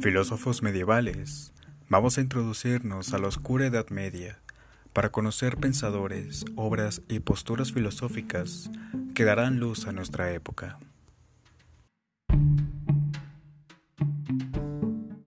Filósofos medievales, vamos a introducirnos a la oscura Edad Media para conocer pensadores, obras y posturas filosóficas que darán luz a nuestra época.